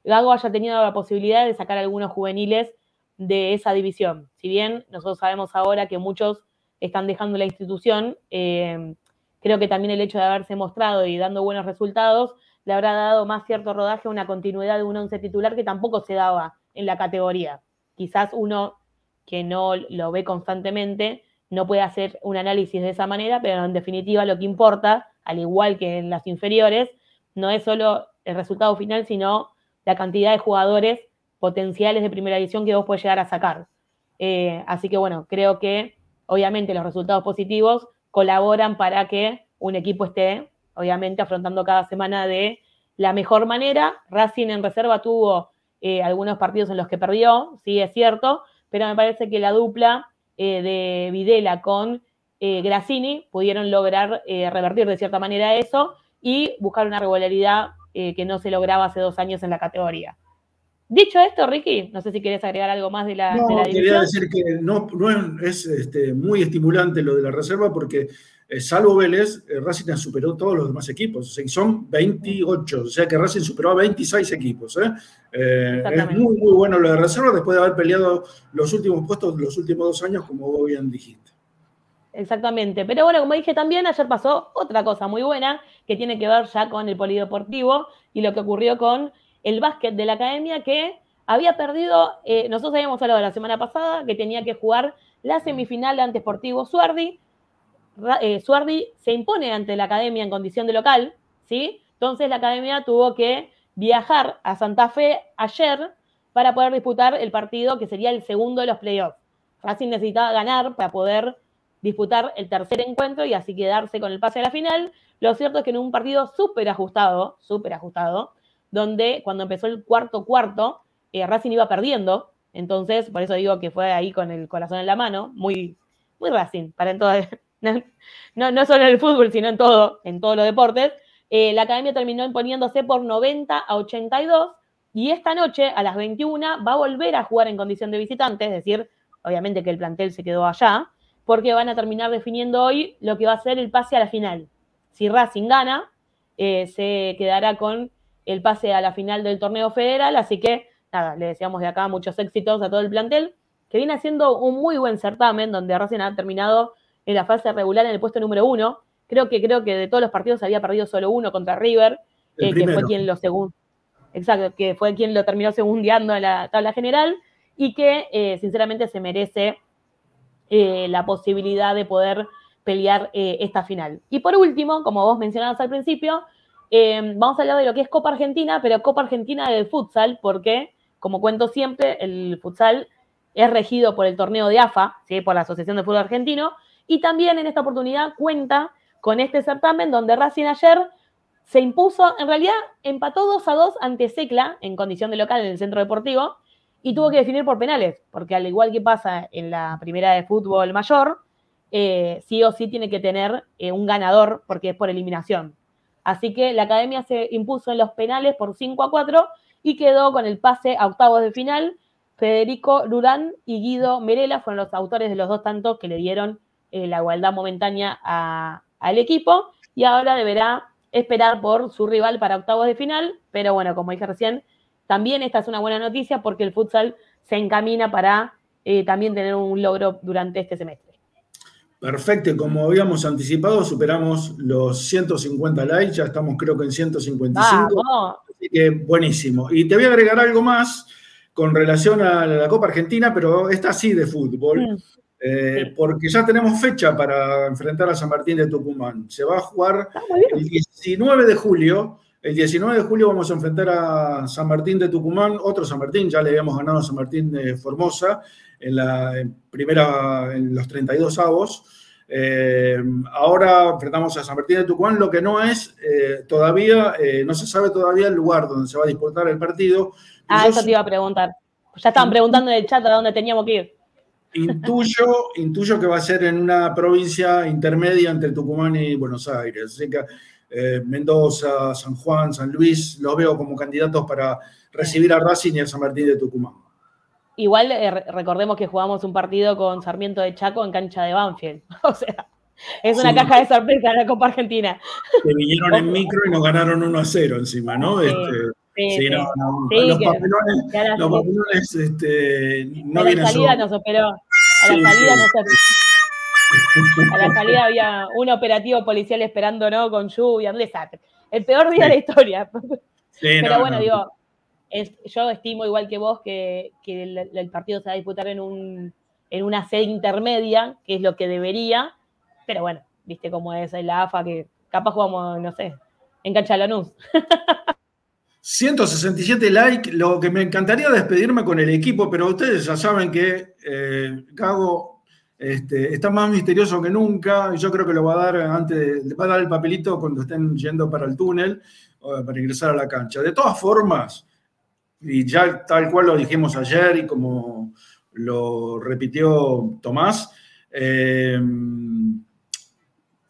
E: Gago haya tenido la posibilidad de sacar algunos juveniles de esa división. Si bien nosotros sabemos ahora que muchos están dejando la institución, eh, creo que también el hecho de haberse mostrado y dando buenos resultados le habrá dado más cierto rodaje a una continuidad de un once titular que tampoco se daba en la categoría. Quizás uno que no lo ve constantemente no puede hacer un análisis de esa manera, pero en definitiva lo que importa, al igual que en las inferiores, no es solo el resultado final, sino la cantidad de jugadores potenciales de primera división que vos podés llegar a sacar. Eh, así que bueno, creo que obviamente los resultados positivos colaboran para que un equipo esté, obviamente, afrontando cada semana de la mejor manera. Racing en reserva tuvo eh, algunos partidos en los que perdió, sí es cierto, pero me parece que la dupla eh, de Videla con eh, Grassini pudieron lograr eh, revertir de cierta manera eso y buscar una regularidad eh, que no se lograba hace dos años en la categoría. Dicho esto, Ricky, no sé si querés agregar algo más de la,
C: No,
E: de la
C: quería decir que no, no es este, muy estimulante lo de la reserva porque, eh, salvo Vélez, eh, Racing superó todos los demás equipos. O sea, y son 28, o sea que Racing superó a 26 equipos. ¿eh? Eh, es muy, muy bueno lo de reserva después de haber peleado los últimos puestos los últimos dos años, como vos bien dijiste.
E: Exactamente. Pero bueno, como dije también, ayer pasó otra cosa muy buena que tiene que ver ya con el polideportivo y lo que ocurrió con el básquet de la academia que había perdido, eh, nosotros habíamos hablado la semana pasada que tenía que jugar la semifinal ante Sportivo Suardi. Eh, Suardi se impone ante la academia en condición de local, ¿sí? Entonces la academia tuvo que viajar a Santa Fe ayer para poder disputar el partido que sería el segundo de los playoffs. Racing necesitaba ganar para poder disputar el tercer encuentro y así quedarse con el pase a la final. Lo cierto es que en un partido súper ajustado, súper ajustado, donde cuando empezó el cuarto cuarto, eh, Racing iba perdiendo. Entonces, por eso digo que fue ahí con el corazón en la mano, muy, muy Racing, para en todo, no, no solo en el fútbol, sino en todo, en todos los deportes. Eh, la academia terminó imponiéndose por 90 a 82 y esta noche a las 21 va a volver a jugar en condición de visitante, es decir, obviamente que el plantel se quedó allá, porque van a terminar definiendo hoy lo que va a ser el pase a la final. Si Racing gana, eh, se quedará con el pase a la final del torneo federal, así que nada, le deseamos de acá muchos éxitos a todo el plantel, que viene haciendo un muy buen certamen, donde Racing ha terminado en la fase regular en el puesto número uno. Creo que, creo que de todos los partidos había perdido solo uno contra River, eh, que fue quien lo segundo. Exacto, que fue quien lo terminó segundeando en la tabla general y que eh, sinceramente se merece eh, la posibilidad de poder pelear esta final. Y por último, como vos mencionabas al principio, vamos a hablar de lo que es Copa Argentina, pero Copa Argentina del futsal, porque, como cuento siempre, el futsal es regido por el torneo de AFA, ¿sí? por la Asociación de Fútbol Argentino, y también en esta oportunidad cuenta con este certamen donde Racing ayer se impuso, en realidad empató 2 a 2 ante Secla en condición de local en el centro deportivo y tuvo que definir por penales, porque al igual que pasa en la primera de fútbol mayor, eh, sí o sí tiene que tener eh, un ganador porque es por eliminación. Así que la academia se impuso en los penales por 5 a 4 y quedó con el pase a octavos de final. Federico Durán y Guido Merela fueron los autores de los dos tantos que le dieron eh, la igualdad momentánea al equipo y ahora deberá esperar por su rival para octavos de final, pero bueno, como dije recién, también esta es una buena noticia porque el futsal se encamina para eh, también tener un logro durante este semestre.
C: Perfecto, como habíamos anticipado, superamos los 150 likes, ya estamos creo que en 155. Así que buenísimo. Y te voy a agregar algo más con relación a la Copa Argentina, pero esta sí de fútbol. Mm. Eh, porque ya tenemos fecha para enfrentar a San Martín de Tucumán. Se va a jugar el 19 de julio. El 19 de julio vamos a enfrentar a San Martín de Tucumán, otro San Martín, ya le habíamos ganado a San Martín de Formosa en la primera, en los 32 avos. Eh, ahora enfrentamos a San Martín de Tucumán, lo que no es eh, todavía, no se sabe todavía el lugar donde se va a disputar el partido.
E: Ah, eso te iba a preguntar. Ya estaban preguntando en el chat a dónde teníamos que ir.
C: Intuyo, intuyo que va a ser en una provincia intermedia entre Tucumán y Buenos Aires. Así que eh, Mendoza, San Juan, San Luis, los veo como candidatos para recibir a Racing y a San Martín de Tucumán.
E: Igual eh, recordemos que jugamos un partido con Sarmiento de Chaco en cancha de Banfield. O sea, es una caja de sorpresa la Copa Argentina.
C: Que vinieron en micro y nos ganaron 1 a 0 encima, ¿no? Este, Sí, no, no. los papelones, los papelones este, no
E: vienen A la salida nos operó. A la salida nos A la salida había un operativo policial esperando, ¿no? Con lluvia, un desastre. El peor día de la historia. Pero bueno, digo, yo estimo igual que vos que, que el, partido se va a disputar en, un, en una sede intermedia, que es lo que debería. Pero bueno, viste cómo es la AFA, que capaz jugamos, no sé, en Cancha Lanús.
C: 167 likes, lo que me encantaría despedirme con el equipo, pero ustedes ya saben que eh, Gago este, está más misterioso que nunca, y yo creo que lo va a dar antes, va a dar el papelito cuando estén yendo para el túnel, para ingresar a la cancha. De todas formas, y ya tal cual lo dijimos ayer y como lo repitió Tomás, eh,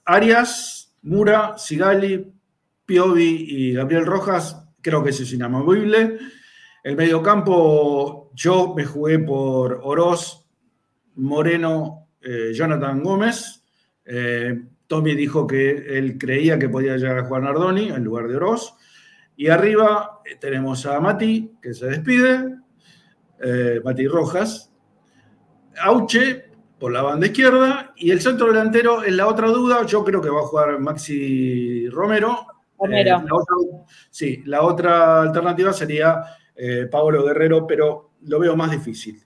C: Arias, Mura, Sigali, Piovi y Gabriel Rojas creo que ese es inamovible. El mediocampo, yo me jugué por Oroz, Moreno, eh, Jonathan Gómez. Eh, Tommy dijo que él creía que podía llegar a Juan Ardoni en lugar de Oroz. Y arriba eh, tenemos a Mati, que se despide, Mati Rojas, Auche por la banda izquierda, y el centro delantero es la otra duda, yo creo que va a jugar Maxi Romero, eh, la otra, sí, la otra alternativa sería eh, Pablo Guerrero, pero lo veo más difícil.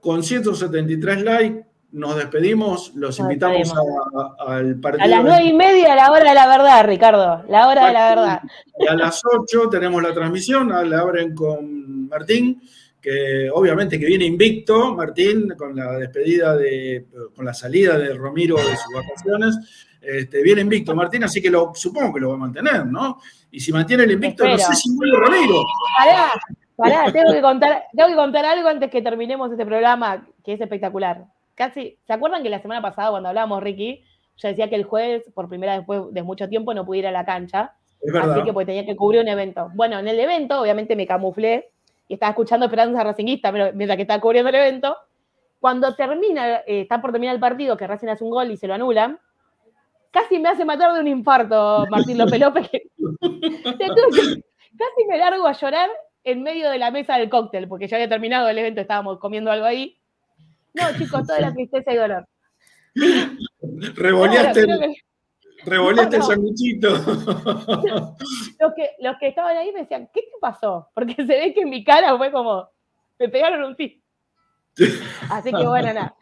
C: Con 173 likes, nos despedimos, los invitamos al partido.
E: A las nueve y media, la hora de la verdad, Ricardo, la hora de la verdad.
C: Y a las 8 tenemos la transmisión, la abren con Martín, que obviamente que viene invicto, Martín, con la despedida de, con la salida de Romiro de sus vacaciones Este, viene invicto Martín, así que lo, supongo que lo va a mantener, ¿no? Y si mantiene el invicto, no sé si vuelve Ramiro.
E: Pará, pará, tengo que, contar, tengo que contar algo antes que terminemos este programa, que es espectacular. Casi, ¿se acuerdan que la semana pasada cuando hablábamos, Ricky, yo decía que el jueves, por primera vez después de mucho tiempo, no pude ir a la cancha?
C: Es verdad.
E: Así que pues tenía que cubrir un evento. Bueno, en el evento, obviamente me camuflé y estaba escuchando Esperanza Racinguista mientras que estaba cubriendo el evento. Cuando termina, eh, está por terminar el partido, que Racing hace un gol y se lo anulan, casi me hace matar de un infarto Martín López López. casi me largo a llorar en medio de la mesa del cóctel, porque ya había terminado el evento, estábamos comiendo algo ahí. No, chicos, toda la tristeza y dolor.
C: Revoleaste,
E: Claro, que-
C: revoleaste
E: No, no.
C: el sanguchito.
E: los que, los que estaban ahí me decían, ¿qué te pasó? Porque se ve que en mi cara fue como, me pegaron un tiro. Así que bueno, nada.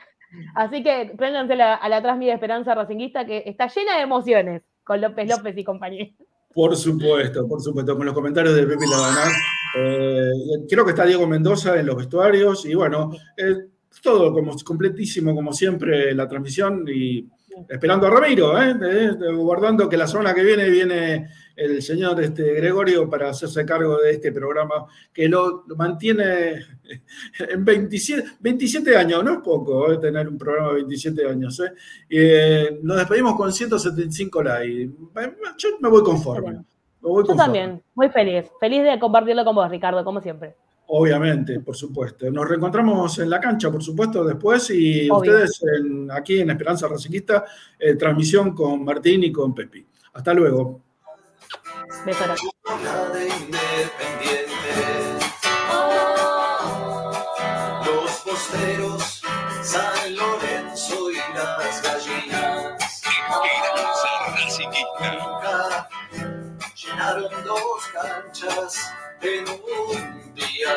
E: Así que préndanse la- a la mi esperanza racinguista que está llena de emociones con López López y compañía.
C: Por supuesto, por supuesto, con los comentarios de Pepe Labanat. Eh, creo que está Diego Mendoza en los vestuarios y bueno, eh, todo como completísimo como siempre la transmisión y esperando a Ramiro, ¿eh? De- guardando que la semana que viene viene el señor este, Gregorio para hacerse cargo de este programa que lo, lo mantiene en 27, 27 años, no es poco ¿eh? tener un programa de 27 años. ¿eh? Eh, nos despedimos con 175 likes. Yo me voy conforme. Me voy
E: Yo también, muy feliz. Feliz de compartirlo con vos, Ricardo, como siempre.
C: Obviamente, por supuesto. Nos reencontramos en la cancha, por supuesto, después y
E: Obvio.
C: ustedes en- aquí en Esperanza Racinguista, eh, transmisión con Martín y con Pepi. Hasta luego.
E: Besos.
L: de Independiente. Los posteros, San Lorenzo y las gallinas. Nunca llenaron dos canchas en un día.